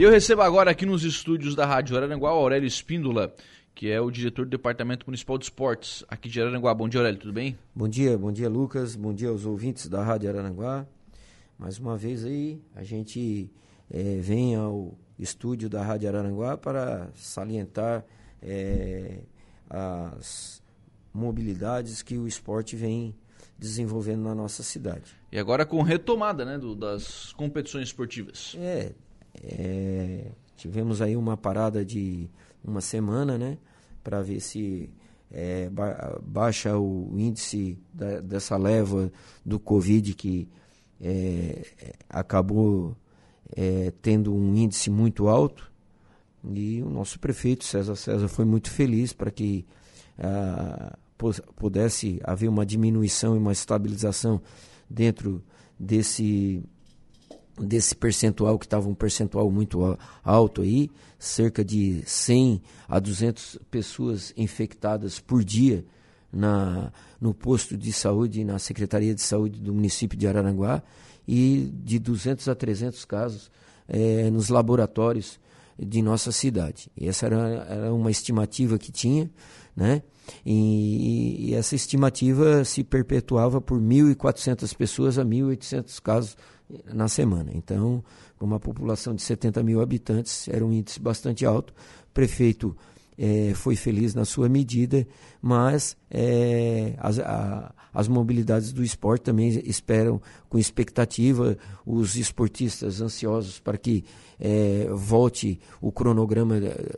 E eu recebo agora aqui nos estúdios da Rádio Araranguá o Aurélio Espíndola, que é o diretor do Departamento Municipal de Esportes aqui de Araranguá. Bom dia, Aurélio, tudo bem? Bom dia, bom dia, Lucas. Bom dia aos ouvintes da Rádio Araranguá. Mais uma vez aí, a gente é, vem ao estúdio da Rádio Araranguá para salientar é, as mobilidades que o esporte vem desenvolvendo na nossa cidade. E agora com retomada né, do, das competições esportivas. É, é, tivemos aí uma parada de uma semana, né? Para ver se é, ba baixa o índice da, dessa leva do Covid que é, acabou é, tendo um índice muito alto. E o nosso prefeito César César foi muito feliz para que ah, pudesse haver uma diminuição e uma estabilização dentro desse desse percentual que estava um percentual muito alto aí, cerca de 100 a 200 pessoas infectadas por dia na, no posto de saúde, na Secretaria de Saúde do município de Araranguá e de 200 a 300 casos é, nos laboratórios de nossa cidade. E essa era, era uma estimativa que tinha, né? E, e essa estimativa se perpetuava por 1.400 pessoas a 1.800 casos na semana. Então, com uma população de 70 mil habitantes, era um índice bastante alto. O prefeito é, foi feliz na sua medida, mas é, as, a, as mobilidades do esporte também esperam com expectativa os esportistas ansiosos para que é, volte o cronograma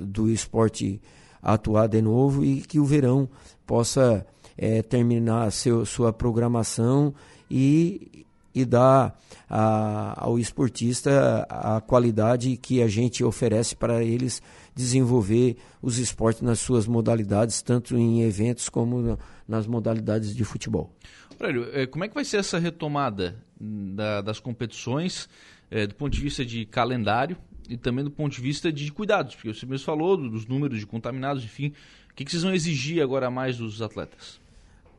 do esporte a atuar de novo e que o verão possa é, terminar seu, sua programação e, e dar a, ao esportista a qualidade que a gente oferece para eles desenvolver os esportes nas suas modalidades, tanto em eventos como nas modalidades de futebol. Aurélio, é, como é que vai ser essa retomada da, das competições é, do ponto de vista de calendário e também do ponto de vista de cuidados? Porque você mesmo falou dos números de contaminados, enfim. O que, que vocês vão exigir agora mais dos atletas?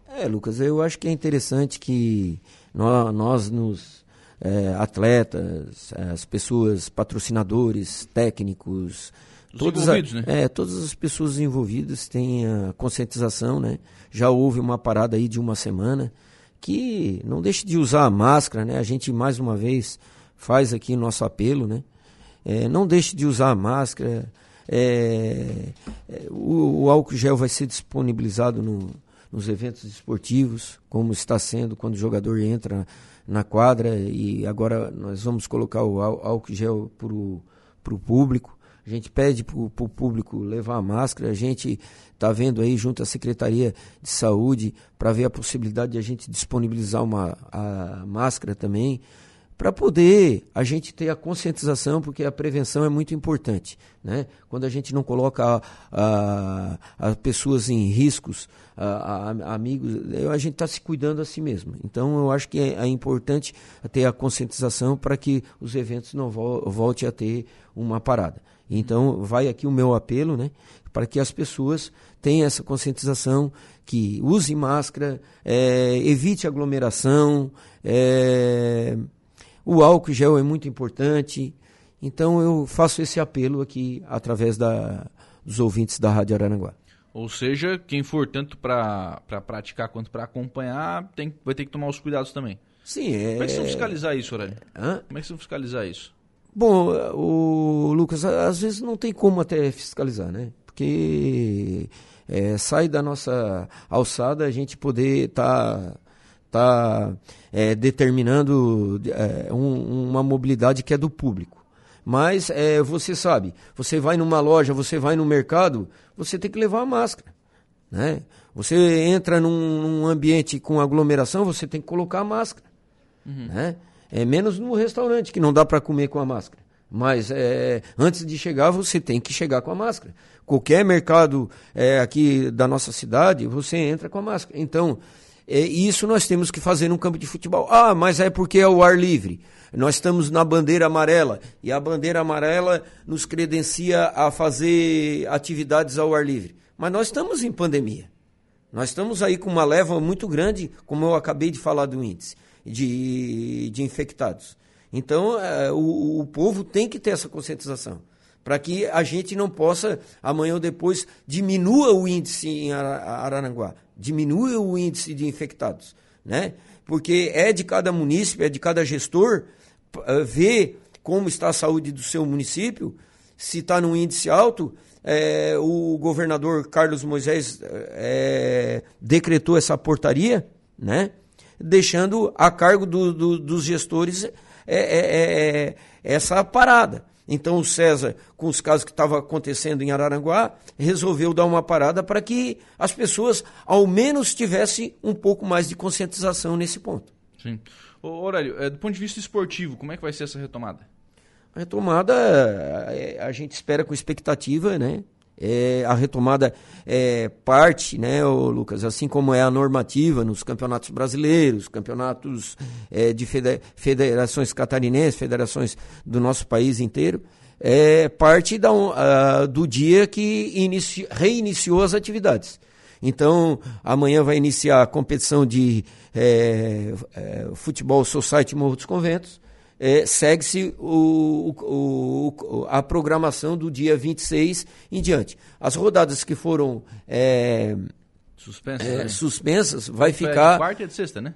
É, Lucas, eu acho que é interessante que nós, nós nos é, atletas, as pessoas, patrocinadores, técnicos, todos a, né? é, todas as pessoas envolvidas têm a conscientização, né? Já houve uma parada aí de uma semana que não deixe de usar a máscara, né? A gente mais uma vez faz aqui nosso apelo, né? É, não deixe de usar a máscara. É, é, o, o, álcool gel vai ser disponibilizado no, nos eventos esportivos, como está sendo quando o jogador entra na quadra e agora nós vamos colocar o álcool gel para o público. A gente pede para o público levar a máscara. A gente está vendo aí junto à Secretaria de Saúde para ver a possibilidade de a gente disponibilizar uma a máscara também para poder a gente ter a conscientização, porque a prevenção é muito importante. Né? Quando a gente não coloca a, a, a pessoas em riscos, a, amigos, a gente está se cuidando a si mesmo. Então eu acho que é, é importante ter a conscientização para que os eventos não vo voltem a ter uma parada. Então vai aqui o meu apelo, né? para que as pessoas tenham essa conscientização, que use máscara, é, evite aglomeração, é, o álcool gel é muito importante. Então eu faço esse apelo aqui através da, dos ouvintes da Rádio Araranguá. Ou seja, quem for tanto para pra praticar quanto para acompanhar, tem, vai ter que tomar os cuidados também. Sim, é... Como é que vocês vão fiscalizar isso, Aurélio? Hã? Como é que vocês vão fiscalizar isso? Bom, o Lucas, às vezes não tem como até fiscalizar, né? Porque é, sai da nossa alçada a gente poder estar tá está é, determinando é, um, uma mobilidade que é do público. Mas é, você sabe, você vai numa loja, você vai no mercado, você tem que levar a máscara. Né? Você entra num, num ambiente com aglomeração, você tem que colocar a máscara. Uhum. Né? É menos no restaurante, que não dá para comer com a máscara. Mas é, antes de chegar, você tem que chegar com a máscara. Qualquer mercado é, aqui da nossa cidade, você entra com a máscara. Então, é, isso nós temos que fazer no campo de futebol. Ah, mas é porque é o ar livre. Nós estamos na bandeira amarela e a bandeira amarela nos credencia a fazer atividades ao ar livre. Mas nós estamos em pandemia. Nós estamos aí com uma leva muito grande, como eu acabei de falar do índice de, de infectados. Então, é, o, o povo tem que ter essa conscientização para que a gente não possa, amanhã ou depois, diminua o índice em Araranguá, diminua o índice de infectados, né? Porque é de cada município, é de cada gestor uh, ver como está a saúde do seu município, se está num índice alto, é, o governador Carlos Moisés é, decretou essa portaria, né? deixando a cargo do, do, dos gestores é, essa parada. Então o César, com os casos que estavam acontecendo em Araranguá, resolveu dar uma parada para que as pessoas, ao menos, tivessem um pouco mais de conscientização nesse ponto. Sim. Ô, Aurélio, é, do ponto de vista esportivo, como é que vai ser essa retomada? A retomada, é, a gente espera com expectativa, né? É, a retomada é parte, né, Lucas, assim como é a normativa nos campeonatos brasileiros, campeonatos é, de federações catarinenses, federações do nosso país inteiro, é parte da, uh, do dia que inici, reiniciou as atividades. Então, amanhã vai iniciar a competição de é, é, futebol Society Morro dos Conventos, é, segue-se a programação do dia 26 em diante. As rodadas que foram é, suspensas, é, né? suspensas vai ficar. De quarta e de sexta, né?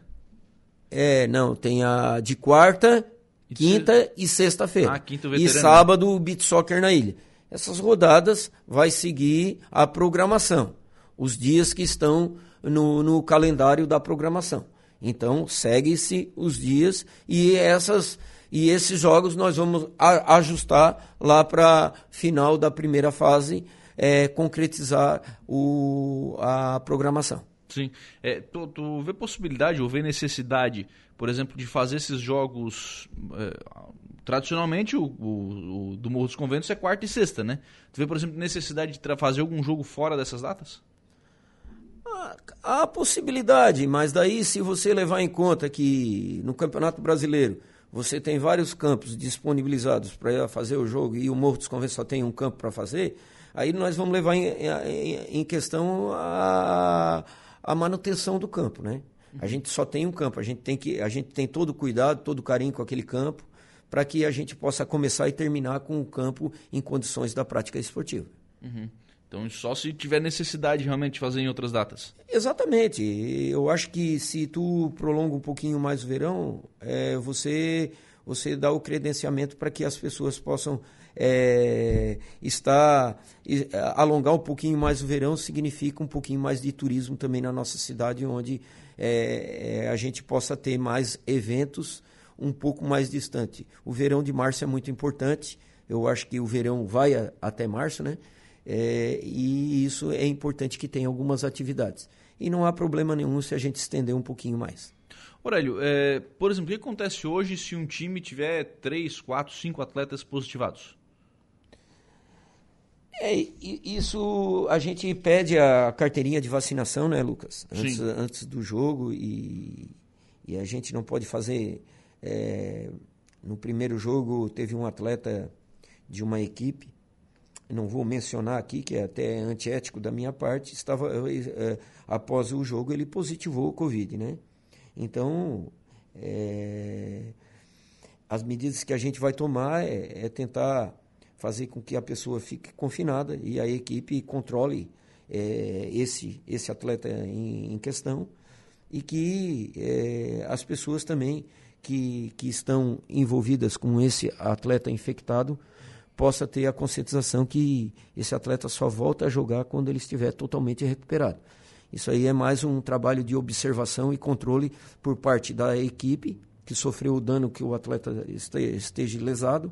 É, não, tem a de quarta, e quinta se... e sexta-feira. Ah, e sábado o beat soccer na ilha. Essas rodadas vai seguir a programação, os dias que estão no, no calendário da programação. Então, segue-se os dias e essas e esses jogos nós vamos a, ajustar lá para final da primeira fase, é, concretizar o, a programação. Sim. É, tu, tu vê possibilidade ou vê necessidade, por exemplo, de fazer esses jogos. É, tradicionalmente, o, o, o, do Morro dos Conventos é quarta e sexta, né? Tu vê, por exemplo, necessidade de fazer algum jogo fora dessas datas? Há possibilidade, mas daí se você levar em conta que no Campeonato Brasileiro você tem vários campos disponibilizados para fazer o jogo e o Morro dos Conventos só tem um campo para fazer, aí nós vamos levar em, em, em questão a, a, manutenção do campo, né? A gente só tem um campo, a gente tem que a gente tem todo o cuidado, todo o carinho com aquele campo para que a gente possa começar e terminar com o campo em condições da prática esportiva. Uhum. Então, só se tiver necessidade realmente de fazer em outras datas. Exatamente. Eu acho que se tu prolonga um pouquinho mais o verão, é, você, você dá o credenciamento para que as pessoas possam é, estar. alongar um pouquinho mais o verão significa um pouquinho mais de turismo também na nossa cidade, onde é, é a gente possa ter mais eventos um pouco mais distante. O verão de março é muito importante. Eu acho que o verão vai a, até março, né? É, e isso é importante que tenha algumas atividades. E não há problema nenhum se a gente estender um pouquinho mais. Aurélio, é, por exemplo, o que acontece hoje se um time tiver três, quatro, cinco atletas positivados? É, isso a gente pede a carteirinha de vacinação, né, Lucas? Antes, antes do jogo e, e, a gente não pode fazer. É, no primeiro jogo teve um atleta de uma equipe não vou mencionar aqui, que é até antiético da minha parte, estava é, após o jogo ele positivou o Covid, né? Então, é, as medidas que a gente vai tomar é, é, tentar fazer com que a pessoa fique confinada e a equipe controle é, esse, esse atleta em, em questão e que as pessoas também que, que estão envolvidas com esse atleta infectado possa ter a conscientização que esse atleta só volta a jogar quando ele estiver totalmente recuperado. Isso aí é mais um trabalho de observação e controle por parte da equipe que sofreu o dano que o atleta esteja lesado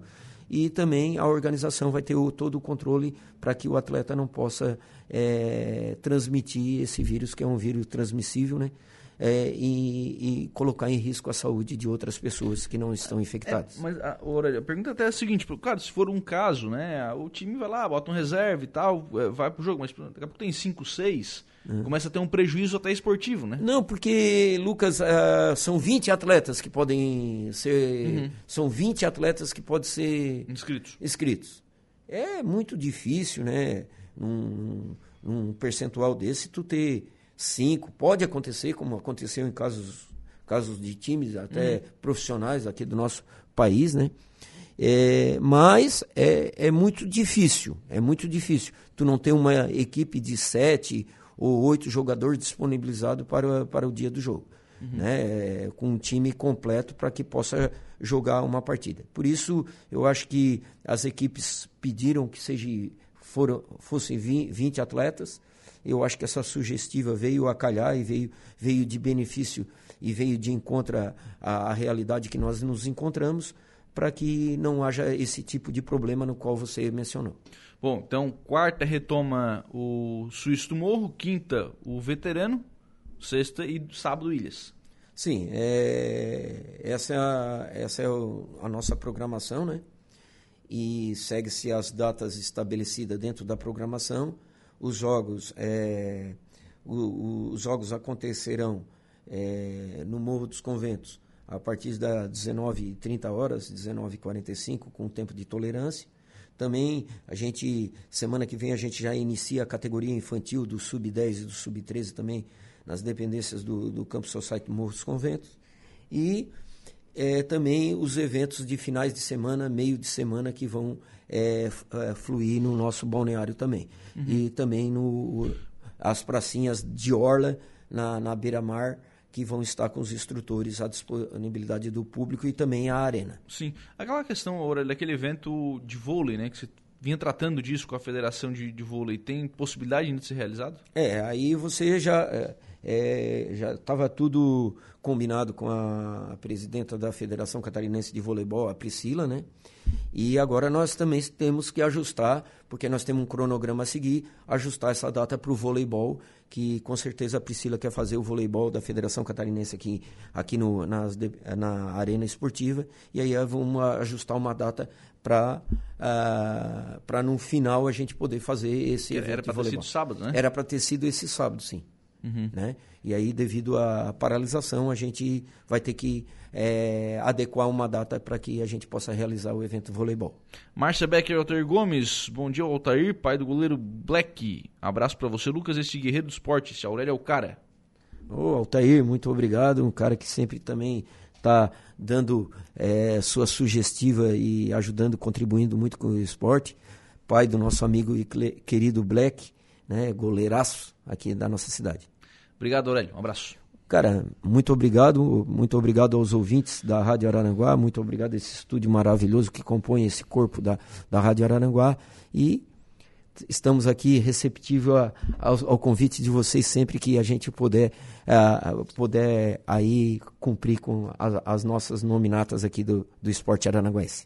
e também a organização vai ter o, todo o controle para que o atleta não possa é, transmitir esse vírus, que é um vírus transmissível, né? É, e, e, colocar em risco a saúde de outras pessoas que não estão infectadas. É, mas a, a pergunta até é a seguinte, claro, se for um caso, né, o time vai lá, bota um reserva e tal, é, vai pro jogo, mas daqui a pouco tem 5, 6, uhum. começa a ter um prejuízo até esportivo, né? Não, porque, Lucas, uh, são 20 atletas que podem ser... Uhum. São 20 atletas que podem ser... Inscritos. Inscritos. É muito difícil, né, num, num percentual desse, tu ter cinco. Pode acontecer, como aconteceu em casos, casos de times até uhum. profissionais aqui do nosso país, né? É, mas é, é muito difícil, é muito difícil. Tu não ter uma equipe de sete ou oito jogadores disponibilizados para, para o dia do jogo. Uhum. Né? É, com um time completo para que possa jogar uma partida. Por isso, eu acho que as equipes pediram que seja, foram, fossem 20 atletas. Eu acho que essa sugestiva veio a calhar e veio, veio de benefício e veio de encontro à, realidade que nós nos encontramos para que não haja esse tipo de problema no qual você mencionou. Bom, então quarta retoma o Suíço do Morro, quinta o Veterano, sexta e sábado Ilhas. Sim, é, essa é, a, essa é o, a nossa programação, né? E segue-se as datas estabelecidas dentro da programação. Os jogos, é, o, os jogos acontecerão é, no Morro dos Conventos a partir das 19h30 horas, 19h45, com tempo de tolerância. Também a gente, semana que vem, a gente já inicia a categoria infantil do Sub-10 e do Sub-13 também, nas dependências do, do Campo Society Morro dos Conventos. E é, também os eventos de finais de semana, meio de semana, que vão é, é, fluir no nosso balneário também. Uhum. E também no, as pracinhas de Orla, na, na beira-mar, que vão estar com os instrutores à disponibilidade do público e também a arena. Sim. Aquela questão, Aurélio, daquele evento de vôlei, né? Que você vinha tratando disso com a Federação de, de Vôlei, tem possibilidade de ser realizado? É, aí você já é, é já estava tudo combinado com a, presidenta da Federação Catarinense de Voleibol, a Priscila, né? E agora nós também temos que ajustar, porque nós temos um cronograma a seguir, ajustar essa data para o voleibol, que com certeza a Priscila quer fazer o voleibol da Federação Catarinense aqui, aqui no, nas, na Arena Esportiva, e aí vamos ajustar uma data para uh, ah, para no final a gente poder fazer esse evento Era para ter sido sábado, né? Era para ter sido esse sábado, sim. Uhum. Né? E aí, devido à paralisação, a gente vai ter que é, adequar uma data para que a gente possa realizar o evento voleibol. Márcia Becker Altair Gomes, bom dia, Altair, pai do goleiro Black. Abraço para você, Lucas, esse guerreiro do esporte. Esse Aurélio é o cara. Ô, Altair, muito obrigado. Um cara que sempre também está dando é, sua sugestiva e ajudando, contribuindo muito com o esporte. Pai do nosso amigo e querido Black, né, goleiraço aqui da nossa cidade. Obrigado, Aurélio. Um abraço. Cara, muito obrigado, muito obrigado aos ouvintes da Rádio Araranguá, muito obrigado a esse estúdio maravilhoso que compõe esse corpo da, da Rádio Araranguá e estamos aqui receptível a, ao, ao, convite de vocês sempre que a gente puder, uh, puder aí cumprir com as, as nossas nominatas aqui do, do esporte arananguense.